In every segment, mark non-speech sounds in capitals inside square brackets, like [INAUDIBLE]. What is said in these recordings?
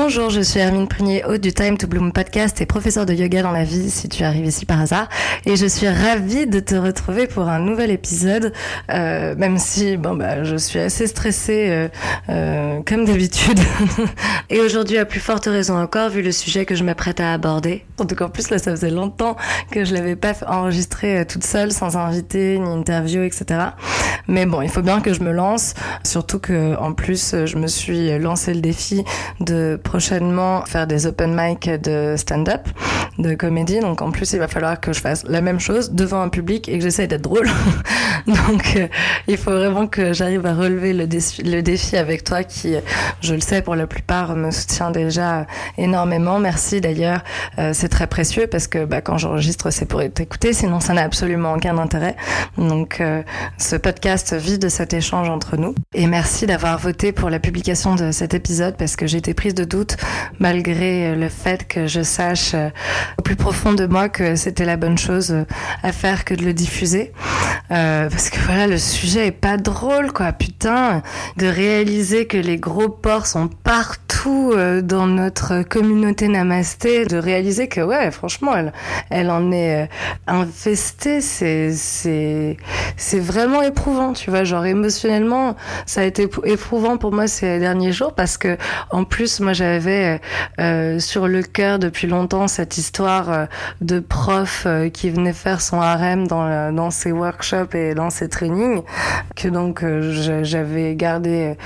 Bonjour, je suis Hermine Prunier, hôte du Time to Bloom podcast et professeur de yoga dans la vie si tu arrives ici par hasard. Et je suis ravie de te retrouver pour un nouvel épisode, euh, même si bon bah je suis assez stressée euh, euh, comme d'habitude. [LAUGHS] et aujourd'hui à plus forte raison encore vu le sujet que je m'apprête à aborder. En tout cas en plus là ça faisait longtemps que je l'avais pas enregistré toute seule sans invité ni interview etc. Mais bon il faut bien que je me lance, surtout que en plus je me suis lancé le défi de prochainement faire des open mic de stand-up, de comédie. Donc en plus, il va falloir que je fasse la même chose devant un public et que j'essaye d'être drôle. [LAUGHS] Donc euh, il faut vraiment que j'arrive à relever le défi, avec toi qui, je le sais, pour la plupart me soutient déjà énormément. Merci d'ailleurs, euh, c'est très précieux parce que bah, quand j'enregistre, c'est pour t'écouter, sinon ça n'a absolument aucun intérêt. Donc euh, ce podcast vit de cet échange entre nous. Et merci d'avoir voté pour la publication de cet épisode parce que j'ai été prise de doute malgré le fait que je sache au plus profond de moi que c'était la bonne chose à faire que de le diffuser. Euh, parce que voilà, le sujet est pas drôle, quoi. Putain, de réaliser que les gros porcs sont partout euh, dans notre communauté namasté, de réaliser que ouais, franchement, elle, elle en est euh, infestée, c'est, c'est, c'est vraiment éprouvant, tu vois. Genre émotionnellement, ça a été éprouvant pour moi ces derniers jours parce que en plus, moi, j'avais euh, sur le cœur depuis longtemps cette histoire euh, de prof euh, qui venait faire son harem dans, dans ses workshops et dans ses trainings, que donc j'avais gardé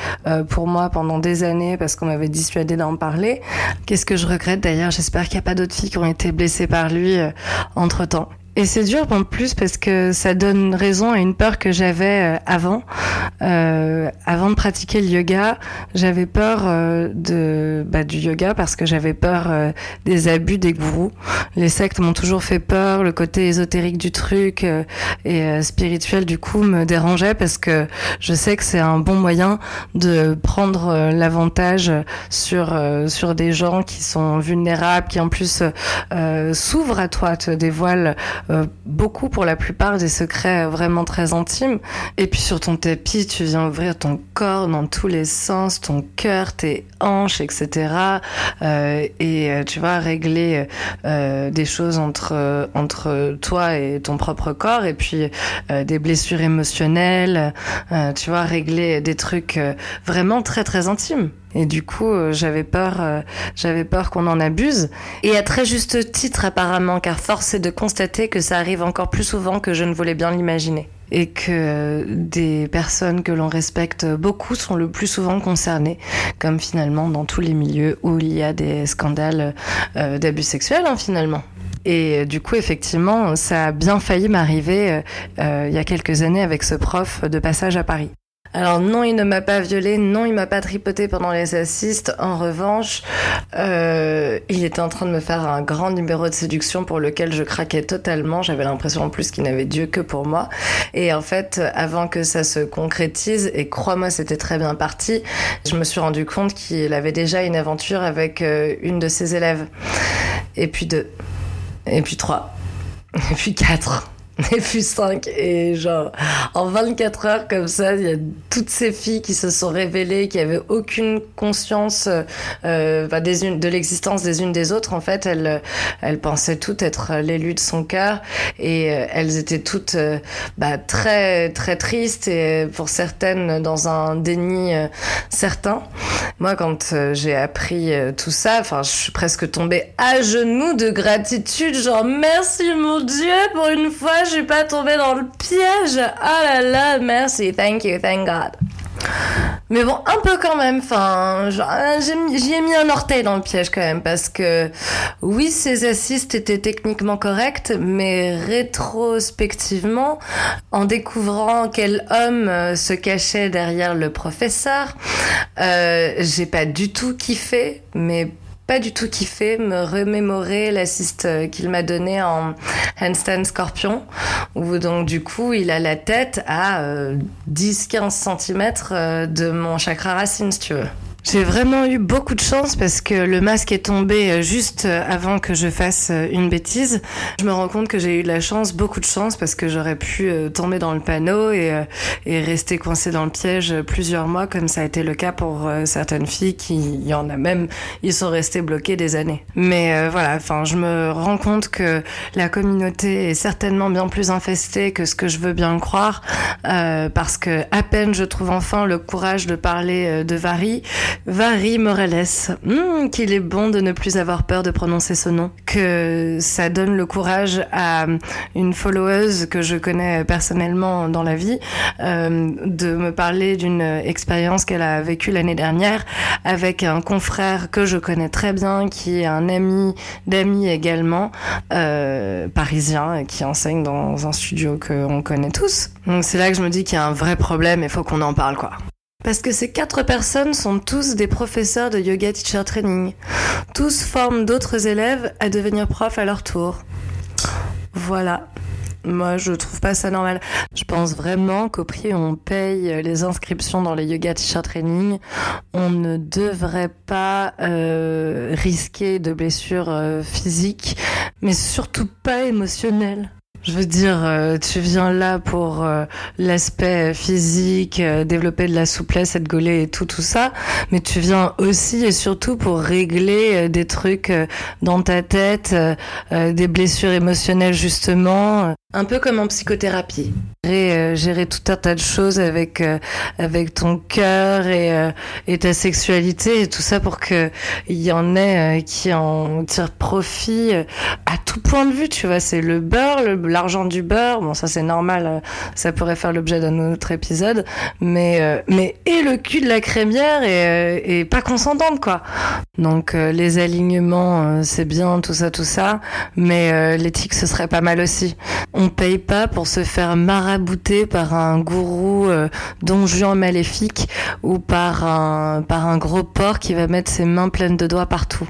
pour moi pendant des années parce qu'on m'avait dissuadé d'en parler. Qu'est-ce que je regrette d'ailleurs? J'espère qu'il n'y a pas d'autres filles qui ont été blessées par lui entre temps. Et c'est dur en plus parce que ça donne raison à une peur que j'avais euh, avant. Euh, avant de pratiquer le yoga, j'avais peur euh, de bah, du yoga parce que j'avais peur euh, des abus des gourous. Les sectes m'ont toujours fait peur. Le côté ésotérique du truc et spirituel du coup me dérangeait parce que je sais que c'est un bon moyen de prendre l'avantage sur sur des gens qui sont vulnérables, qui en plus s'ouvrent à toi, te dévoilent beaucoup pour la plupart des secrets vraiment très intimes. Et puis sur ton tapis, tu viens ouvrir ton corps dans tous les sens, ton cœur, tes hanches, etc. Euh, et euh, tu vas régler euh, des choses entre entre toi et ton propre corps, et puis des blessures émotionnelles. tu vas régler des trucs vraiment très très intimes. Et du coup, euh, j'avais peur, euh, j'avais peur qu'on en abuse. Et à très juste titre apparemment, car force est de constater que ça arrive encore plus souvent que je ne voulais bien l'imaginer. Et que des personnes que l'on respecte beaucoup sont le plus souvent concernées, comme finalement dans tous les milieux où il y a des scandales euh, d'abus sexuels, hein, finalement. Et du coup, effectivement, ça a bien failli m'arriver il y a quelques années avec ce prof de passage à Paris. Alors non, il ne m'a pas violé, non, il m'a pas tripoté pendant les assists. En revanche, euh, il était en train de me faire un grand numéro de séduction pour lequel je craquais totalement. J'avais l'impression en plus qu'il n'avait Dieu que pour moi. Et en fait, avant que ça se concrétise, et crois-moi, c'était très bien parti, je me suis rendu compte qu'il avait déjà une aventure avec euh, une de ses élèves. Et puis deux. Et puis trois. [LAUGHS] Et puis quatre et puis 5 et genre en 24 heures comme ça il y a toutes ces filles qui se sont révélées qui avaient aucune conscience euh, bah, des unes, de l'existence des unes des autres en fait. Elles elles pensaient toutes être l'élu de son cœur et euh, elles étaient toutes euh, bah, très très tristes et pour certaines dans un déni euh, certain moi quand euh, j'ai appris tout ça enfin je suis presque tombée à genoux de gratitude genre merci mon dieu pour une fois je suis pas tombée dans le piège. Ah là là, merci, thank you, thank God. Mais bon, un peu quand même. Enfin, j'y ai mis un orteil dans le piège quand même parce que oui, ces assists étaient techniquement corrects, mais rétrospectivement, en découvrant quel homme euh, se cachait derrière le professeur, euh, j'ai pas du tout kiffé, mais pas du tout kiffé me remémorer l'assist euh, qu'il m'a donné en handstand scorpion où donc du coup il a la tête à 10-15 euh, cm euh, de mon chakra racine si tu veux. J'ai vraiment eu beaucoup de chance parce que le masque est tombé euh, juste euh, avant que je fasse euh, une bêtise. Je me rends compte que j'ai eu de la chance, beaucoup de chance, parce que j'aurais pu tomber dans le panneau et, et rester coincé dans le piège plusieurs mois, comme ça a été le cas pour certaines filles qui, y en a même, ils sont restés bloqués des années. Mais voilà, enfin, je me rends compte que la communauté est certainement bien plus infestée que ce que je veux bien croire, euh, parce que à peine je trouve enfin le courage de parler de Vari, Vary Morales, hmm, qu'il est bon de ne plus avoir peur de prononcer ce nom, que ça donne le courage à une followeuse que je connais personnellement dans la vie euh, de me parler d'une expérience qu'elle a vécue l'année dernière avec un confrère que je connais très bien, qui est un ami d'amis également, euh, parisien, qui enseigne dans un studio qu'on connaît tous. Donc c'est là que je me dis qu'il y a un vrai problème et faut qu'on en parle quoi. Parce que ces quatre personnes sont tous des professeurs de yoga teacher training. Tous forment d'autres élèves à devenir profs à leur tour. Voilà. Moi, je trouve pas ça normal. Je pense vraiment qu'au prix où on paye les inscriptions dans les yoga teacher training, on ne devrait pas euh, risquer de blessures euh, physiques, mais surtout pas émotionnelles. Je veux dire, euh, tu viens là pour euh, l'aspect physique, euh, développer de la souplesse, être gaulé et tout, tout ça, mais tu viens aussi et surtout pour régler des trucs dans ta tête, des blessures émotionnelles justement, un peu comme en psychothérapie. Gérer, gérer tout un tas de choses avec avec ton cœur et, et ta sexualité et tout ça pour que il y en ait qui en tirent profit à tout point de vue, tu vois, c'est le beurre, l'argent du beurre, bon ça c'est normal, euh, ça pourrait faire l'objet d'un autre épisode, mais euh, mais et le cul de la crémière et, euh, pas consentante quoi. Donc les alignements c'est bien tout ça tout ça, mais l'éthique ce serait pas mal aussi. On paye pas pour se faire marabouter par un gourou Juan maléfique ou par un par un gros porc qui va mettre ses mains pleines de doigts partout.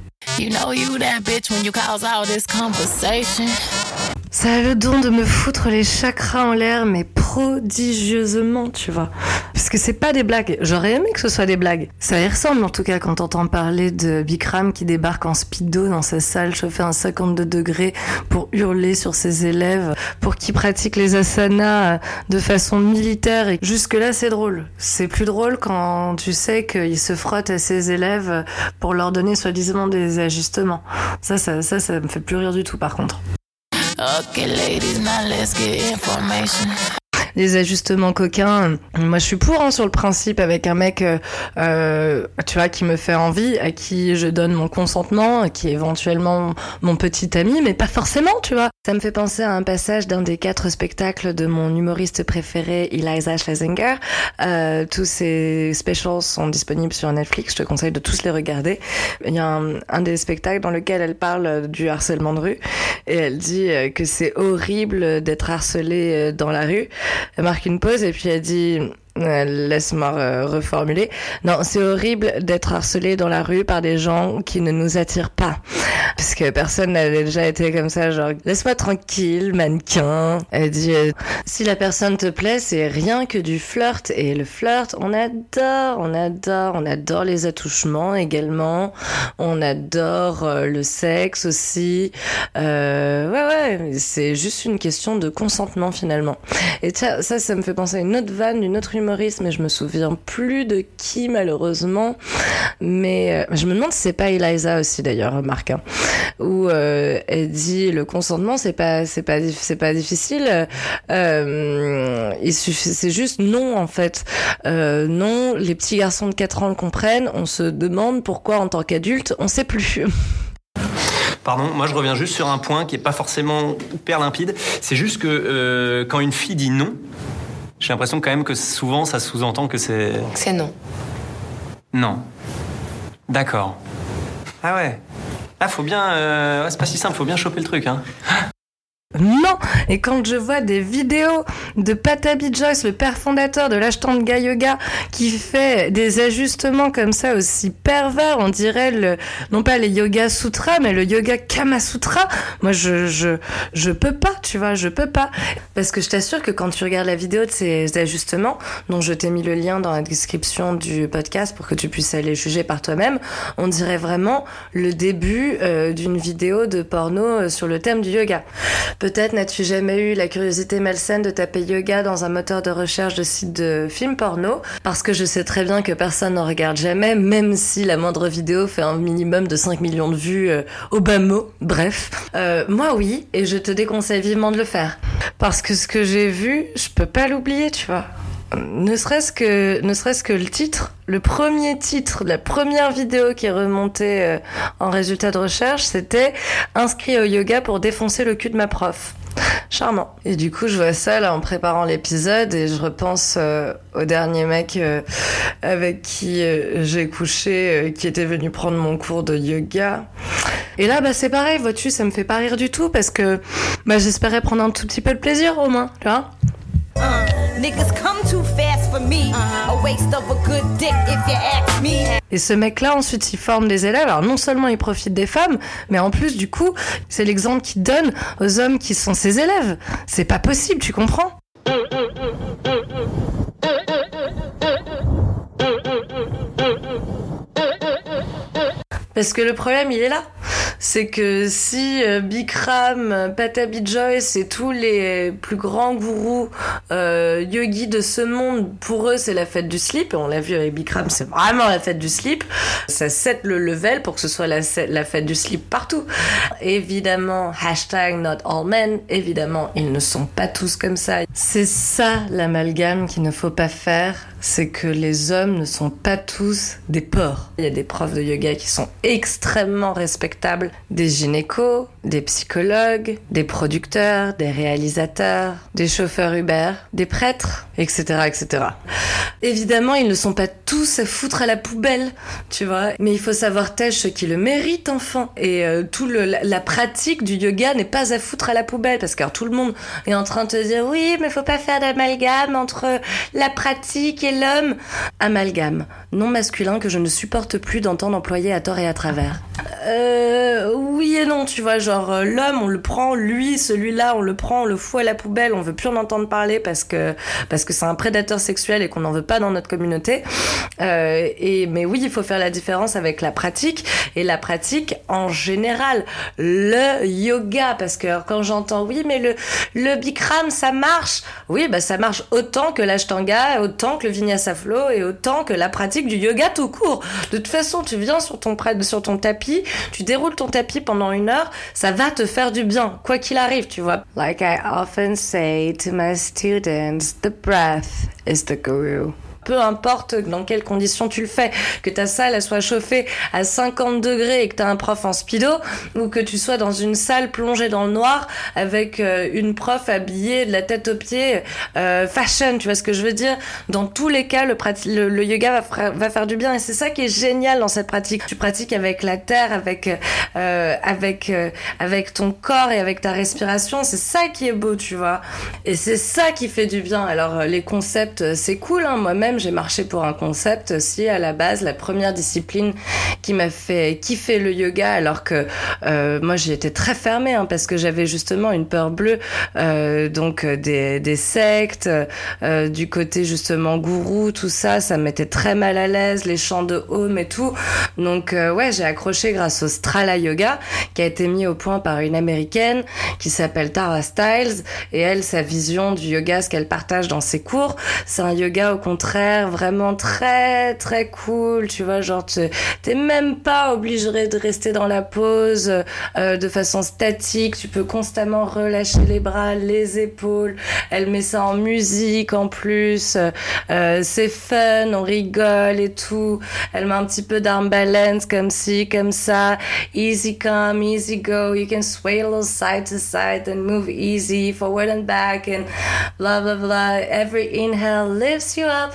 Ça a le don de me foutre les chakras en l'air, mais prodigieusement, tu vois. Parce que c'est pas des blagues. J'aurais aimé que ce soit des blagues. Ça y ressemble en tout cas quand t'entends parler de Bikram qui débarque en speedo dans sa salle chauffée à 52 degrés pour hurler sur ses élèves, pour qu'ils pratiquent les asanas de façon militaire. Et jusque là, c'est drôle. C'est plus drôle quand tu sais qu'il se frotte à ses élèves pour leur donner soi-disant des ajustements. Ça, ça, ça, ça me fait plus rire du tout par contre. Okay, ladies, now let's get information les ajustements coquins. Moi, je suis pour hein, sur le principe avec un mec, euh, euh, tu vois, qui me fait envie, à qui je donne mon consentement, qui est éventuellement mon petit ami, mais pas forcément, tu vois. Ça me fait penser à un passage d'un des quatre spectacles de mon humoriste préféré, Eliza Schlesinger. Euh, tous ces specials sont disponibles sur Netflix. Je te conseille de tous les regarder. Il y a un, un des spectacles dans lequel elle parle du harcèlement de rue et elle dit que c'est horrible d'être harcelé dans la rue elle marque une pause et puis elle dit laisse-moi euh, reformuler. Non, c'est horrible d'être harcelé dans la rue par des gens qui ne nous attirent pas. Parce que personne n'a déjà été comme ça, genre, laisse-moi tranquille, mannequin. Elle dit, euh, si la personne te plaît, c'est rien que du flirt. Et le flirt, on adore, on adore, on adore les attouchements également. On adore le sexe aussi. Euh, ouais, ouais, c'est juste une question de consentement finalement. Et ça, ça me fait penser à une autre vanne d'une autre humoriste, mais je me souviens plus de qui malheureusement. Mais euh, je me demande si c'est pas Eliza aussi d'ailleurs, Marc, hein, où euh, elle dit le consentement c'est pas c'est pas c'est pas difficile. Euh, il suffit, c'est juste non en fait. Non, les petits garçons de 4 ans le comprennent. On se demande pourquoi en tant qu'adulte on sait plus. Pardon, moi je reviens juste sur un point qui est pas forcément hyper limpide. C'est juste que quand une fille dit non, j'ai l'impression quand même que souvent ça sous-entend que c'est. C'est non. Non. D'accord. Ah ouais. Ah, faut bien. Euh... c'est pas si simple, faut bien choper le truc, hein. Non Et quand je vois des vidéos de Patabi Joyce, le père fondateur de l'Ashtanga Yoga, qui fait des ajustements comme ça aussi pervers, on dirait le, non pas les Yoga Sutras, mais le Yoga Kama Sutra, moi je, je, je peux pas, tu vois, je peux pas. Parce que je t'assure que quand tu regardes la vidéo de ces ajustements, dont je t'ai mis le lien dans la description du podcast pour que tu puisses aller juger par toi-même, on dirait vraiment le début euh, d'une vidéo de porno euh, sur le thème du yoga. Peut-être n'as-tu jamais eu la curiosité malsaine de taper yoga dans un moteur de recherche de site de films porno, parce que je sais très bien que personne n'en regarde jamais, même si la moindre vidéo fait un minimum de 5 millions de vues euh, au bas mot. Bref, euh, moi oui, et je te déconseille vivement de le faire. Parce que ce que j'ai vu, je peux pas l'oublier, tu vois ne serait-ce que ne serait-ce que le titre, le premier titre la première vidéo qui est remontée euh, en résultat de recherche, c'était inscrit au yoga pour défoncer le cul de ma prof. Charmant. Et du coup, je vois ça là en préparant l'épisode et je repense euh, au dernier mec euh, avec qui j'ai couché, qui était venu prendre mon cours de yoga. Et là, bah c'est pareil, vois-tu, ça me fait pas rire du tout parce que bah j'espérais prendre un tout petit peu de plaisir au moins, tu vois. Et ce mec-là, ensuite, il forme des élèves. Alors, non seulement il profite des femmes, mais en plus, du coup, c'est l'exemple qu'il donne aux hommes qui sont ses élèves. C'est pas possible, tu comprends? Parce que le problème, il est là c'est que si euh, Bikram, Patabi Joyce et tous les plus grands gourous euh, yogis de ce monde, pour eux c'est la fête du slip, et on l'a vu avec Bikram, c'est vraiment la fête du slip, ça set le level pour que ce soit la, la fête du slip partout. Évidemment, hashtag not all men, évidemment, ils ne sont pas tous comme ça. C'est ça l'amalgame qu'il ne faut pas faire, c'est que les hommes ne sont pas tous des porcs. Il y a des profs de yoga qui sont extrêmement des gynécos, des psychologues, des producteurs, des réalisateurs, des chauffeurs Uber, des prêtres, etc., etc. Évidemment, ils ne sont pas tous à foutre à la poubelle, tu vois. Mais il faut savoir tâche ce qui le mérite, enfant. Et euh, la, pratique du yoga n'est pas à foutre à la poubelle, parce que tout le monde est en train de te dire oui, mais faut pas faire d'amalgame entre la pratique et l'homme. Amalgame, non masculin que je ne supporte plus d'entendre employer à tort et à travers. Euh, oui et non, tu vois, genre euh, l'homme, on le prend, lui, celui-là, on le prend, on le fout à la poubelle, on veut plus en entendre parler parce que parce que c'est un prédateur sexuel et qu'on n'en veut pas dans notre communauté. Euh, et mais oui, il faut faire la différence avec la pratique et la pratique en général, le yoga, parce que quand j'entends oui, mais le le Bikram ça marche, oui, bah ça marche autant que l'ashtanga, autant que le vinyasa flow et autant que la pratique du yoga tout court. De toute façon, tu viens sur ton sur ton tapis tu déroules ton tapis pendant une heure, ça va te faire du bien, quoi qu'il arrive, tu vois. Like I often say to my students, the breath is the guru peu importe dans quelles conditions tu le fais, que ta salle elle soit chauffée à 50 degrés et que tu as un prof en speedo, ou que tu sois dans une salle plongée dans le noir avec euh, une prof habillée de la tête aux pieds, euh, fashion, tu vois ce que je veux dire? Dans tous les cas, le, le, yoga va, faire du bien et c'est ça qui est génial dans cette pratique. Tu pratiques avec la terre, avec euh, avec euh, avec ton corps et avec ta respiration, c'est ça qui est beau, tu vois. Et c'est ça qui fait du bien. Alors les concepts, c'est cool, hein, moi-même j'ai marché pour un concept si à la base la première discipline qui m'a fait kiffer le yoga alors que euh, moi j'y étais très fermée hein, parce que j'avais justement une peur bleue euh, donc euh, des, sectes du côté justement gourou tout ça ça m'était très mal à l'aise les chants de home et tout. Donc ouais j'ai accroché grâce au Strala Yoga qui a été mis au point par une américaine qui s'appelle Tara Styles et elle sa vision du yoga ce qu'elle partage dans ses cours c'est un yoga au contraire vraiment très très cool, tu vois, genre t'es même pas obligé de rester dans la pose euh, de façon statique, tu peux constamment relâcher les bras, les épaules, elle met ça en musique en plus, euh, c'est fun, on rigole et tout, elle met un petit peu d'arm balance comme ci, comme ça, easy come, easy go, you can sway a little side to side and move easy, forward and back and blah blah blah, every inhale lifts you up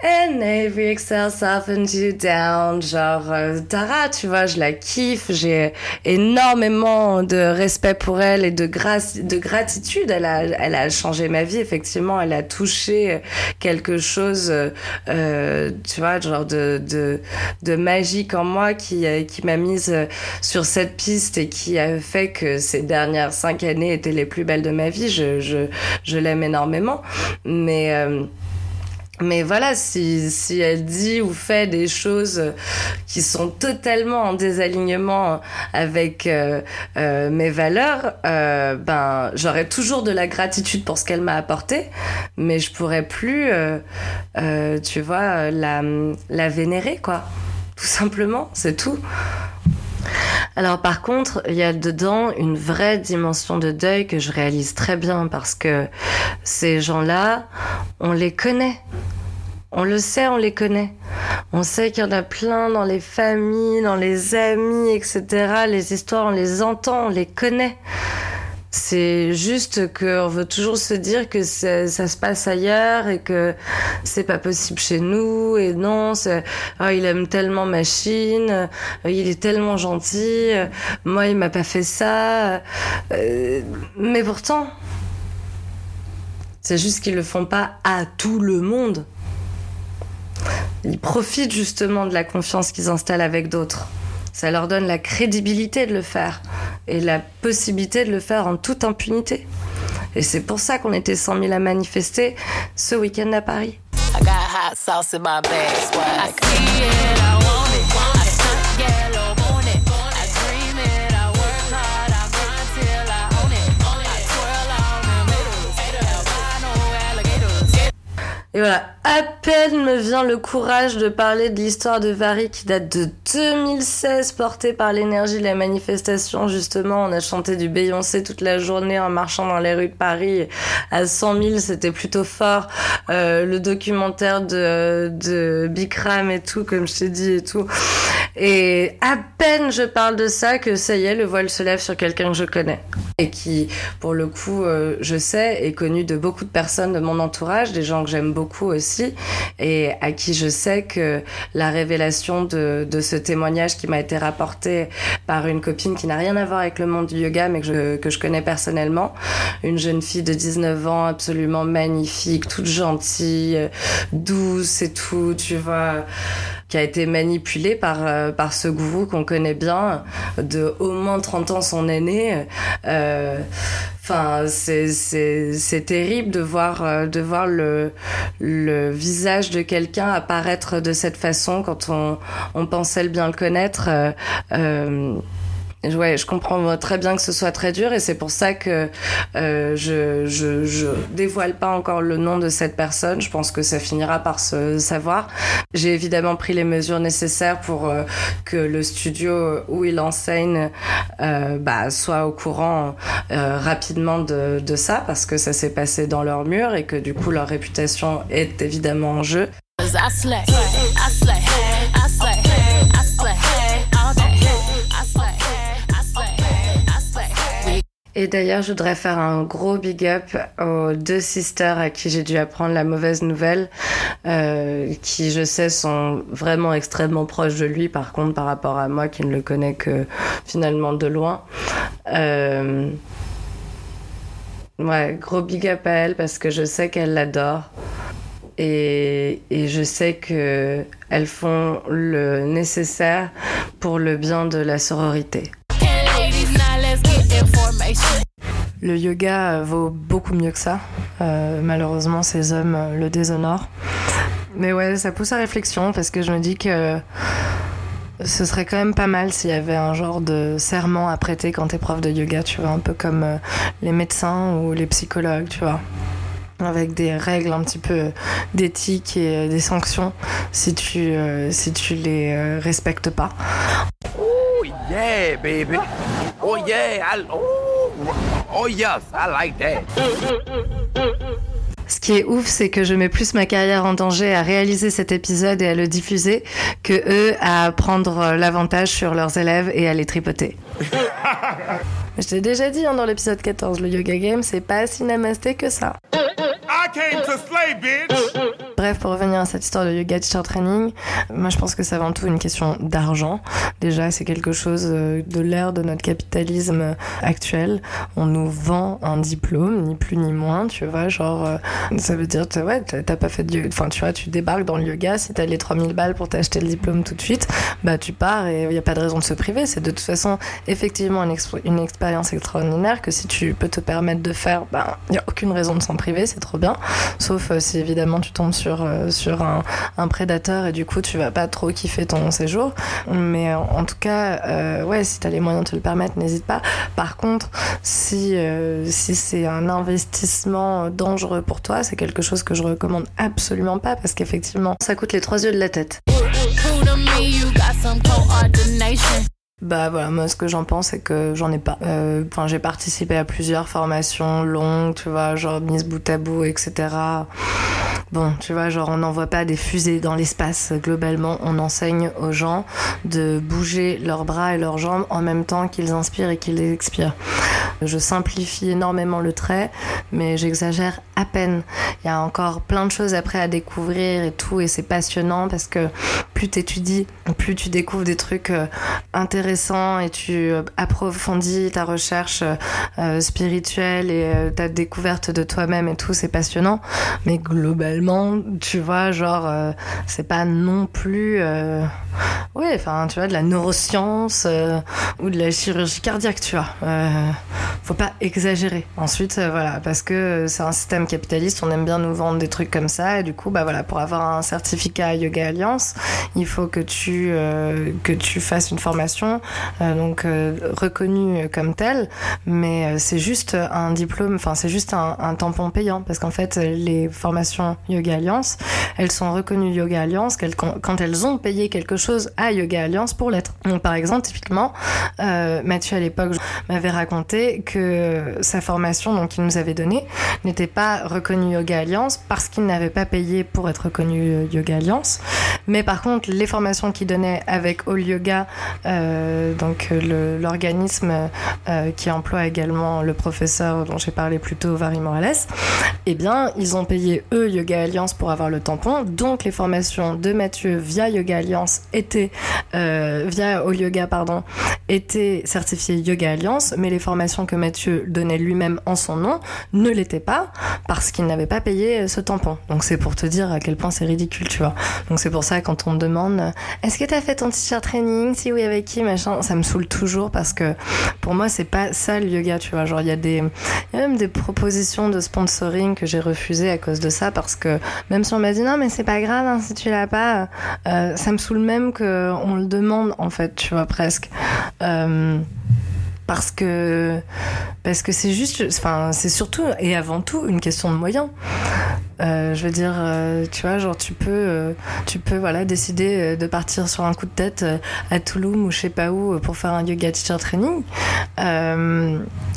And every excel softens you down. Genre, euh, Tara, tu vois, je la kiffe. J'ai énormément de respect pour elle et de, grâce, de gratitude. Elle a, elle a changé ma vie, effectivement. Elle a touché quelque chose, euh, tu vois, genre de, de, de magique en moi qui, qui m'a mise sur cette piste et qui a fait que ces dernières cinq années étaient les plus belles de ma vie. Je, je, je l'aime énormément. Mais, euh, mais voilà, si, si elle dit ou fait des choses qui sont totalement en désalignement avec euh, euh, mes valeurs, euh, ben j'aurai toujours de la gratitude pour ce qu'elle m'a apporté, mais je pourrais plus, euh, euh, tu vois, la, la vénérer quoi. Tout simplement, c'est tout. Alors par contre, il y a dedans une vraie dimension de deuil que je réalise très bien parce que ces gens-là, on les connaît. On le sait, on les connaît. On sait qu'il y en a plein dans les familles, dans les amis, etc. Les histoires, on les entend, on les connaît. C'est juste qu'on veut toujours se dire que ça, se passe ailleurs et que c'est pas possible chez nous et non, oh, il aime tellement machine, il est tellement gentil, moi il m'a pas fait ça. Euh, mais pourtant, c'est juste qu'ils le font pas à tout le monde. Ils profitent justement de la confiance qu'ils installent avec d'autres. Ça leur donne la crédibilité de le faire et la possibilité de le faire en toute impunité. Et c'est pour ça qu'on était 100 000 à manifester ce week-end à Paris. Et voilà, à peine me vient le courage de parler de l'histoire de Vary qui date de 2016, portée par l'énergie de la manifestation. Justement, on a chanté du Beyoncé toute la journée en marchant dans les rues de Paris. À 100 000, c'était plutôt fort. Euh, le documentaire de, de Bikram et tout, comme je t'ai dit et tout. Et à peine je parle de ça que ça y est, le voile se lève sur quelqu'un que je connais. Et qui, pour le coup, euh, je sais, est connu de beaucoup de personnes de mon entourage, des gens que j'aime beaucoup aussi et à qui je sais que la révélation de, ce témoignage qui m'a été rapporté par une copine qui n'a rien à voir avec le monde du yoga mais que je, que je connais personnellement, une jeune fille de 19 ans absolument magnifique, toute gentille, douce et tout, tu vois qui a été manipulée par euh, par ce gourou qu'on connaît bien de au moins 30 ans son aîné. Euh, Enfin, c'est terrible de voir euh, de voir le le visage de quelqu'un apparaître de cette façon quand on on pensait le bien le connaître. Euh, euh, Je comprends très bien que ce soit très dur et c'est pour ça que euh, je, je, dévoile pas encore le nom de cette personne. Je pense que ça finira par se savoir. J'ai évidemment pris les mesures nécessaires pour euh, que le studio où il enseigne euh, bah, soit au courant rapidement de, de ça parce que ça s'est passé dans leur mur et que du coup leur réputation est évidemment en jeu. Et d'ailleurs, je voudrais faire un gros big up aux deux sisters à qui j'ai dû apprendre la mauvaise nouvelle, euh, qui, je sais, sont vraiment extrêmement proches de lui, par contre, par rapport à moi qui ne le connais que finalement de loin. Euh... Ouais, gros big up à elle parce que je sais qu'elle l'adore. Et, je sais que elles font le nécessaire pour le bien de la sororité. Le yoga vaut beaucoup mieux que ça. Euh, malheureusement, ces hommes le déshonorent. Mais ouais, ça pousse à réflexion parce que je me dis que ce serait quand même pas mal s'il y avait un genre de serment à prêter quand t'es prof de yoga, tu vois, un peu comme euh, les médecins ou les psychologues, tu vois avec des règles un petit peu d'éthique et des sanctions si tu, euh, si tu les euh, respectes pas. Oh yeah, baby. Oh yeah, oh, oh yes, I like that. Ce qui est ouf, c'est que je mets plus ma carrière en danger à réaliser cet épisode et à le diffuser que eux à prendre l'avantage sur leurs élèves et à les tripoter. [LAUGHS] je t'ai déjà dit hein, dans l'épisode 14, le yoga game, c'est pas si namasté que ça. Bref, pour revenir à cette histoire de yoga teacher training, moi je pense que c'est avant tout une question d'argent. Déjà, c'est quelque chose euh, de l'ère de notre capitalisme actuel. On nous vend un diplôme, ni plus ni moins, tu vois, genre, euh, ça veut dire, ouais, t'as pas fait de yoga, enfin, tu vois, tu débarques dans le yoga, si t'as les 3000 balles pour t'acheter le diplôme tout de suite, bah tu pars et il n'y a pas de raison de se priver. C'est de toute façon effectivement une, exp- une expérience extraordinaire que si tu peux te permettre de faire, il n'y a aucune raison de s'en priver, c'est trop bien. Sauf euh, si évidemment tu tombes sur, euh, un, prédateur et du coup tu vas pas trop kiffer ton séjour. Mais en, en tout cas, euh, ouais, si t'as les moyens de te le permettre, n'hésite pas. Par contre, euh, si c'est un investissement dangereux pour toi, c'est quelque chose que je recommande absolument pas parce qu'effectivement, ça coûte les trois yeux de la tête. Bah voilà, moi ce que j'en pense c'est que j'en ai pas. Euh, Enfin j'ai participé à plusieurs formations longues, tu vois, genre mise bout à bout, etc. Bon, tu vois, genre on n'envoie pas des fusées dans l'espace. Globalement, on enseigne aux gens de bouger leurs bras et leurs jambes en même temps qu'ils inspirent et qu'ils expirent. Je simplifie énormément le trait, mais j'exagère à peine. Il y a encore plein de choses après à découvrir et tout, et c'est passionnant parce que plus t'étudies, plus tu découvres des trucs euh, et tu euh, approfondis ta recherche euh, euh, spirituelle et ta découverte de toi-même et tout, c'est passionnant. Mais globalement, tu vois, genre, c'est pas non plus, ouais, enfin, tu vois, de la neuroscience ou de la chirurgie cardiaque, tu vois. Faut pas exagérer. Ensuite, voilà, parce que c'est un système capitaliste, on aime bien nous vendre des trucs comme ça, et du coup, bah voilà, pour avoir un certificat Yoga Alliance, il faut que tu que tu fasses une formation, euh, donc euh, reconnue comme telle, mais euh, c'est juste un diplôme, enfin c'est juste un, tampon payant, parce qu'en fait, les formations Yoga Alliance, elles sont reconnues Yoga Alliance quand elles ont payé quelque chose à Yoga Alliance pour l'être. Donc par exemple, typiquement, Mathieu à l'époque m'avait raconté que sa formation qu'il nous avait donnée n'était pas reconnue Yoga Alliance parce qu'il n'avait pas payé pour être reconnu Yoga Alliance. Mais par contre, les formations qu'il donnait avec All Yoga, donc euh, l'organisme euh, qui emploie également le professeur dont j'ai parlé plus tôt, Vary Morales, eh bien, ils ont payé eux Yoga Alliance pour avoir le tampon. Donc les formations de Mathieu via Yoga Alliance étaient euh, via All Yoga pardon étaient certifiées Yoga Alliance, mais les formations que Mathieu donnait lui-même en son nom ne l'étaient pas parce qu'il n'avait pas payé euh, ce tampon. Donc c'est pour te dire à quel point c'est ridicule, tu vois. Donc c'est pour ça quand on me demande euh, est-ce que t'as fait ton teacher training? Si oui, avec qui ça me saoule toujours parce que pour moi c'est pas ça le yoga, tu vois. Genre il y a des il y a même des propositions de sponsoring que j'ai refusées à cause de ça parce que même si on m'a dit non mais c'est pas grave hein, si tu l'as pas, euh, ça me saoule même que on le demande en fait, tu vois presque. Euh, parce que parce que c'est juste enfin c'est surtout et avant tout une question de moyens euh, je veux dire euh, tu vois genre tu peux euh, tu peux voilà décider euh, de partir sur un coup de tête euh, à Toulouse ou je sais pas où pour faire un yoga teacher training.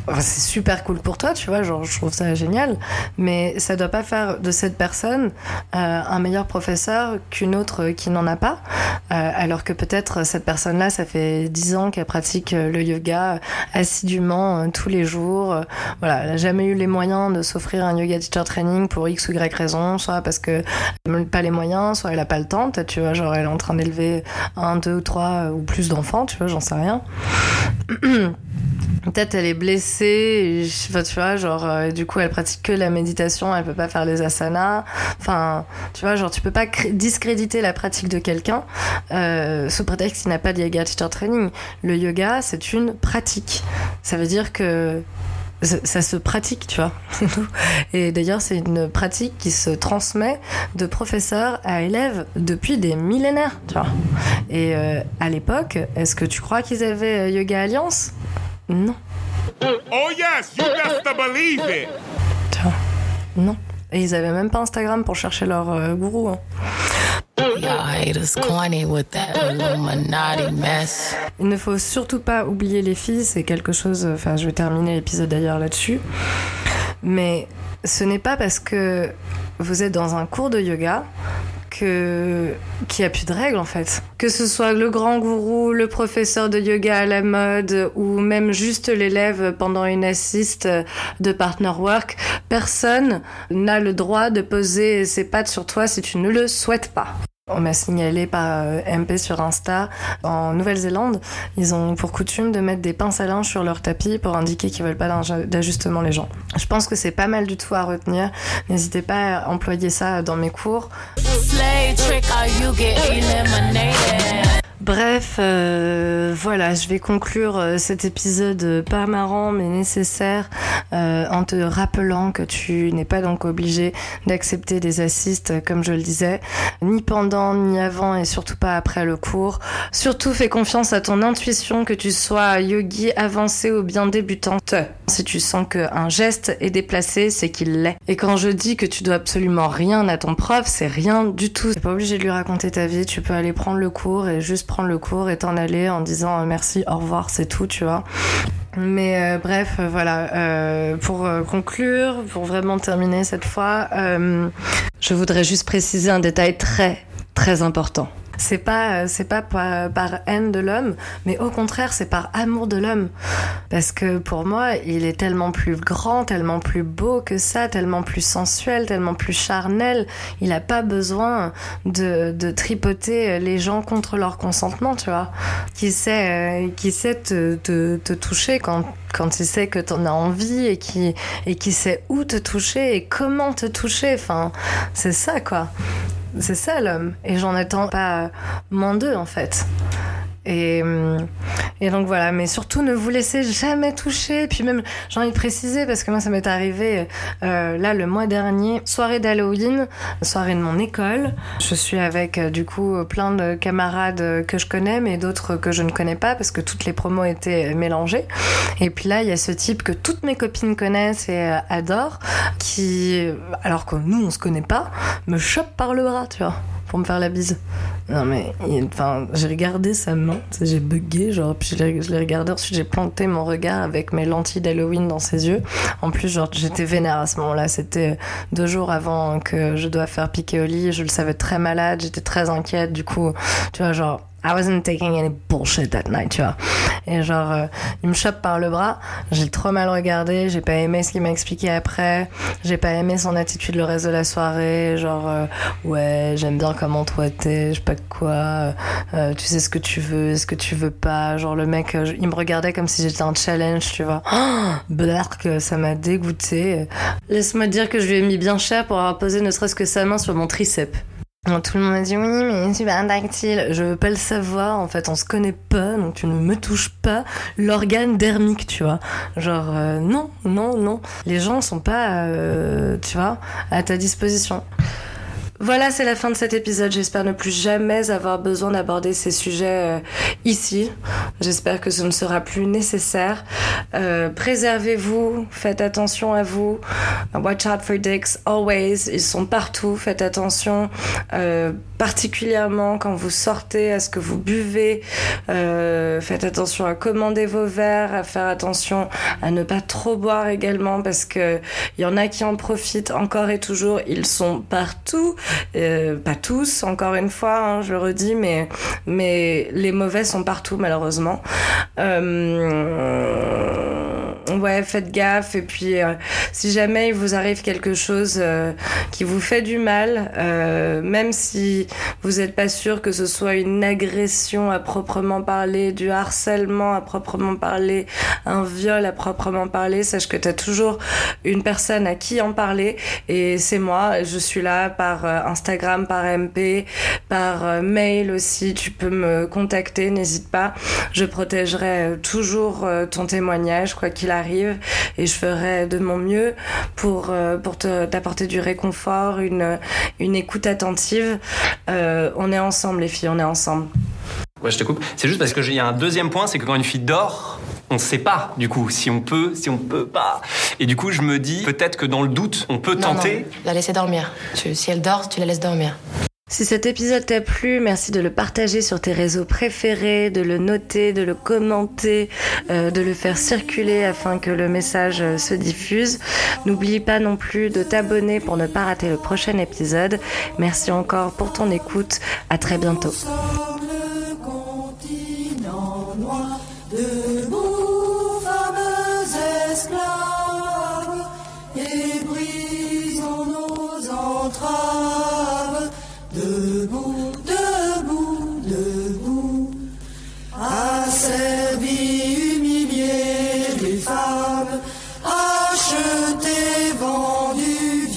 Enfin, c'est super cool pour toi tu vois genre je trouve ça génial. Mais ça doit pas faire de cette personne un meilleur professeur qu'une autre qui n'en a pas. Alors que peut-être cette personne là ça fait 10 ans qu'elle pratique le yoga assidûment tous les jours. Voilà, elle n'a jamais eu les moyens de s'offrir un yoga teacher training pour X ou Y raison, soit parce que elle pas les moyens, soit elle n'a pas le temps. Tu vois, genre elle est en train d'élever un, deux ou trois ou plus d'enfants, tu vois, j'en sais rien. [CLEARS THROAT] Peut-être elle est blessée, tu vois, genre, euh, du coup, elle pratique que la méditation, elle peut pas faire les asanas. Enfin, tu vois, genre, tu peux pas cré- discréditer la pratique de quelqu'un euh, sous prétexte qu'il n'a pas de yoga teacher training. Le yoga, c'est une pratique. Ça veut dire que ça, se pratique, tu vois. [LAUGHS] Et d'ailleurs, c'est une pratique qui se transmet de professeur à élève depuis des millénaires, tu vois. Et euh, à l'époque, est-ce que tu crois qu'ils avaient euh, Yoga Alliance? Non. Oh yes, you to believe it. Tu vois. Non. Et ils avaient même pas Instagram pour chercher leur euh, gourou. hein. Il ne faut surtout pas oublier les filles, c'est quelque chose. Enfin, je vais terminer l'épisode d'ailleurs là-dessus. Mais ce n'est pas parce que vous êtes dans un cours de yoga que qu'il n'y a plus de règles en fait. Que ce soit le grand gourou, le professeur de yoga à la mode ou même juste l'élève pendant une assiste de partner work, personne n'a le droit de poser ses pattes sur toi si tu ne le souhaites pas. On m'a signalé par euh, MP sur Insta, en Nouvelle-Zélande, ils ont pour coutume de mettre des pinces à linge sur leur tapis pour indiquer qu'ils veulent pas d'aj- d'ajustement les gens. Je pense que c'est pas mal du tout à retenir. N'hésitez pas à employer ça dans mes cours. Bref, euh, voilà, je vais conclure euh, cet épisode euh, pas marrant mais nécessaire en te rappelant que tu n'es pas donc obligé d'accepter des assists, euh, comme je le disais, ni pendant, ni avant et surtout pas après le cours. Surtout fais confiance à ton intuition, que tu sois yogi avancé ou bien débutante. Si tu sens qu'un geste est déplacé, c'est qu'il l'est. Et quand je dis que tu dois absolument rien à ton prof, c'est rien du tout. T'es pas obligé de lui raconter ta vie, tu peux aller prendre le cours et juste prendre le cours et t'en aller en disant euh, merci, au revoir, c'est tout, tu vois. Mais euh, bref, euh, voilà. pour conclure, pour vraiment terminer cette fois, je voudrais juste préciser un détail très très important. C'est pas euh, c'est pas par, par haine de l'homme, mais au contraire c'est par amour de l'homme. Parce que pour moi, il est tellement plus grand, tellement plus beau que ça, tellement plus sensuel, tellement plus charnel. Il a pas besoin de, de tripoter les gens contre leur consentement, tu vois. Qui sait, euh, qui sait te, te, te toucher quand, quand il sait que t'en as envie et qui, et qui sait où te toucher et comment te toucher. Enfin, c'est ça, quoi. C'est ça l'homme. Et j'en attends pas moins d'eux, en fait. Et, hum, et donc voilà, mais surtout ne vous laissez jamais toucher. Puis même, j'ai envie de préciser, parce que moi ça m'est arrivé euh, là le mois dernier, soirée d'Halloween, soirée de mon école. Je suis avec euh, du coup plein de camarades euh, que je connais, mais d'autres que je ne connais pas, parce que toutes les promos étaient mélangées. Et puis là, il y a ce type que toutes mes copines connaissent et euh, adorent, qui, alors que nous on se connaît pas, me chope par le bras, tu vois pour me faire la bise. Non mais, enfin, j'ai regardé sa main, j'ai bugué, genre, puis je l'ai regardé, ensuite j'ai planté mon regard avec mes lentilles d'Halloween dans ses yeux. En plus, genre, j'étais vénère à ce moment-là, c'était deux jours avant que je dois faire piquer au lit, je le savais très malade, j'étais très inquiète, du coup, tu vois, genre, I wasn't taking any bullshit that night, tu vois. Et genre, euh, il me chope par le bras, j'ai trop mal regardé, j'ai pas aimé ce qu'il m'a expliqué après, j'ai pas aimé son attitude le reste de la soirée, genre, euh, ouais, j'aime bien comment toi t'es, je sais pas quoi, euh, tu sais ce que tu veux, ce que tu veux pas, genre le mec, euh, il me regardait comme si j'étais un challenge, tu vois. [GASPS] Oh, ça m'a dégoûté. Laisse-moi dire que je lui ai mis bien cher pour avoir posé ne serait-ce que sa main sur mon triceps. Tout le monde m'a dit oui, mais vas tactile. Je veux pas le savoir. En fait, on se connaît pas, donc tu ne me touches pas l'organe dermique, tu vois. Genre euh, non, non, non. Les gens sont pas, euh, tu vois, à ta disposition. Voilà, c'est la fin de cet épisode. J'espère ne plus jamais avoir besoin d'aborder ces sujets euh, ici. J'espère que ce ne sera plus nécessaire. Euh, Préservez-vous, faites attention à vous. Watch out for dicks, always. Ils sont partout. Faites attention, euh, particulièrement quand vous sortez, à ce que vous buvez. Euh, faites attention à commander vos verres, à faire attention à ne pas trop boire également, parce que il y en a qui en profitent encore et toujours. Ils sont partout. Euh, pas tous, encore une fois, hein, je le redis, mais, mais les mauvais sont partout, malheureusement. Euh, ouais, faites gaffe. Et puis, euh, si jamais il vous arrive quelque chose euh, qui vous fait du mal, euh, même si vous n'êtes pas sûr que ce soit une agression à proprement parler, du harcèlement à proprement parler, un viol à proprement parler, sache que tu as toujours une personne à qui en parler. Et c'est moi, je suis là par Instagram, par MP, par mail aussi. Tu peux me contacter, n'hésite pas. Je protégerai toujours ton témoignage, quoi qu'il arrive, et je ferai de mon mieux pour euh, pour te- t'apporter du réconfort, une une écoute attentive. Euh, on est ensemble, les filles, on est ensemble. Ouais, je te coupe. C'est juste parce que il y a un deuxième point, c'est que quand une fille dort, on ne sait pas du coup si on peut, si on peut pas. Et du coup, je me dis peut-être que dans le doute, on peut Non, tenter. non, la laisser dormir. Tu- si elle dort, tu la laisses dormir. Si cet épisode t'a plu, merci de le partager sur tes réseaux préférés, de le noter, de le commenter, euh, de le faire circuler afin que le message euh, se diffuse. N'oublie pas non plus de t'abonner pour ne pas rater le prochain épisode. Merci encore pour ton écoute. À très bientôt.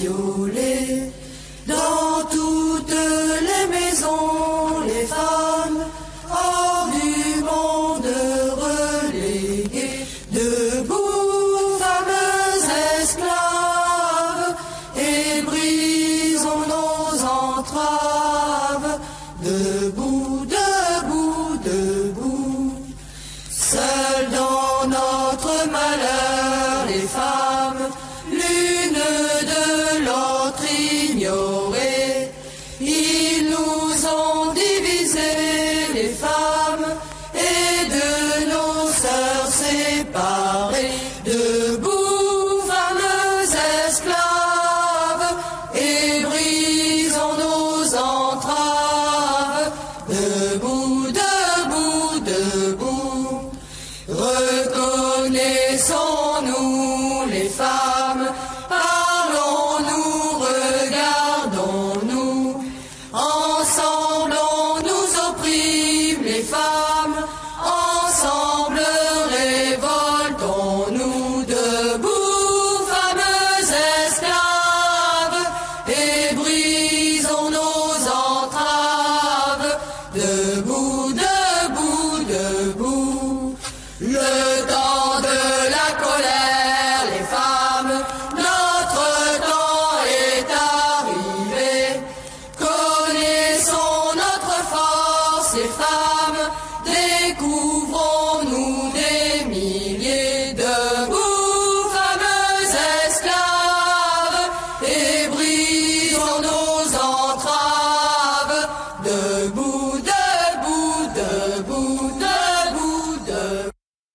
eu Jesús.